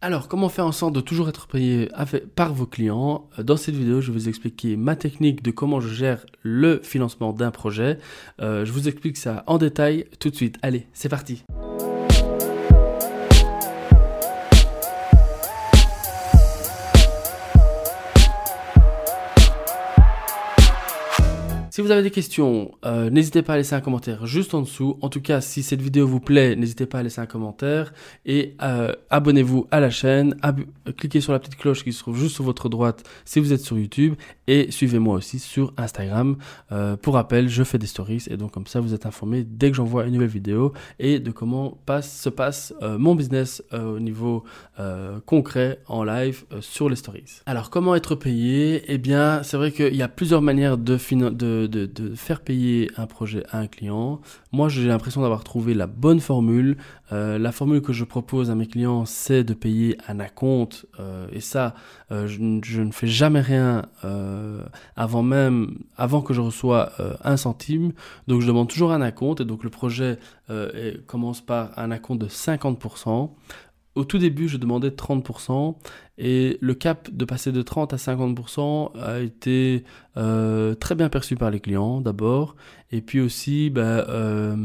Alors, comment faire en sorte de toujours être payé par vos clients? Dans cette vidéo, je vais vous expliquer ma technique de comment je gère le financement d'un projet. Euh, je vous explique ça en détail tout de suite. Allez, c'est parti Si vous avez des questions, euh, n'hésitez pas à laisser un commentaire juste en dessous. En tout cas, si cette vidéo vous plaît, n'hésitez pas à laisser un commentaire et euh, abonnez-vous à la chaîne. cliquez sur la petite cloche qui se trouve juste sur votre droite si vous êtes sur YouTube et suivez-moi aussi sur Instagram. Euh, pour rappel, je fais des stories et donc comme ça, vous êtes informé dès que j'envoie une nouvelle vidéo et de comment se passe mon business au niveau concret en live sur les stories. Alors, comment être payé? Eh bien, c'est vrai qu'il y a plusieurs manières de, de de, faire payer un projet à un client. Moi, j'ai l'impression d'avoir trouvé la bonne formule. Euh, la formule que je propose à mes clients, c'est de payer un acompte. Euh, et ça, euh, je, ne fais jamais rien avant même, avant que je reçois un centime. Donc, je demande toujours un acompte. Et donc, le projet commence par un acompte de 50%. Au tout début, je demandais 30% et le cap de passer de 30 à 50% a été euh, très bien perçu par les clients d'abord. Et puis aussi, bah, euh,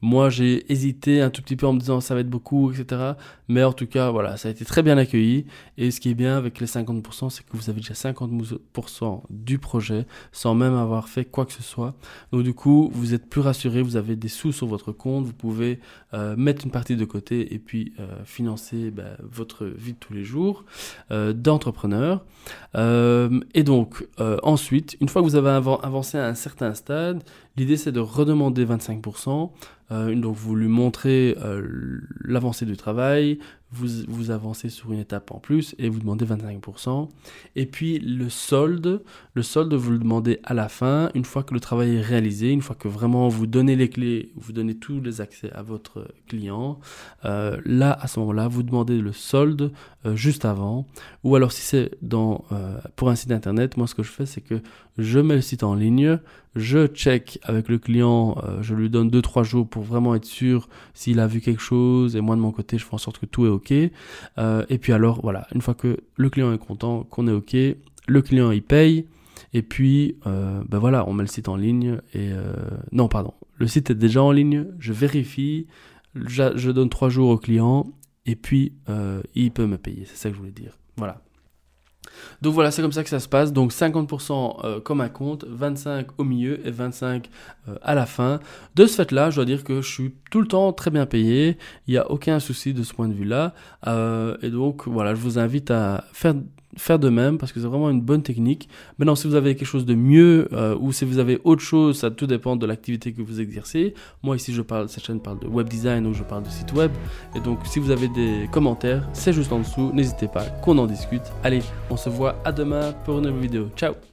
moi, j'ai hésité un tout petit peu en me disant ça va être beaucoup, etc. Mais en tout cas, voilà, ça a été très bien accueilli. Et ce qui est bien avec les 50%, c'est que vous avez déjà 50% du projet sans même avoir fait quoi que ce soit. Donc du coup, vous êtes plus rassuré, vous avez des sous sur votre compte, vous pouvez euh, mettre une partie de côté et puis euh, financer bah, votre vie de tous les jours euh, d'entrepreneur. et donc, ensuite, une fois que vous avez avancé à un certain stade, l'idée c'est de redemander 25%. Euh, donc vous lui montrez euh, l'avancée du travail, vous, vous avancez sur une étape en plus et vous demandez 25%. Et puis le solde, le solde vous le demandez à la fin, une fois que le travail est réalisé, une fois que vraiment vous donnez les clés, vous donnez tous les accès à votre client. Euh, là, à ce moment-là, vous demandez le solde juste avant. Ou alors si c'est dans pour un site internet, moi ce que je fais c'est que je mets le site en ligne, je check avec le client, je lui donne 2-3 jours pour vraiment être sûr s'il a vu quelque chose. Et moi de mon côté je fais en sorte que tout est ok. Euh, et puis alors voilà une fois que le client est content qu'on est ok le client il paye. Et puis euh, ben voilà on met le site en ligne et euh, non pardon le site est déjà en ligne. Je vérifie je donne trois jours au client et puis il peut me payer. C'est ça que je voulais dire. Voilà donc voilà, c'est comme ça que ça se passe. Donc 50% euh, comme un compte, 25 au milieu et 25 euh, à la fin. De ce fait-là, je dois dire que je suis tout le temps très bien payé. Il n'y a aucun souci de ce point de vue-là. Euh, et donc voilà, je vous invite à faire faire de même parce que c'est vraiment une bonne technique. Maintenant, si vous avez quelque chose de mieux euh, ou si vous avez autre chose, ça tout dépend de l'activité que vous exercez. Moi ici, je parle, cette chaîne parle de web design ou je parle de site web. Et donc, si vous avez des commentaires, c'est juste en dessous. N'hésitez pas qu'on en discute. Allez, on se voit à demain pour une nouvelle vidéo. Ciao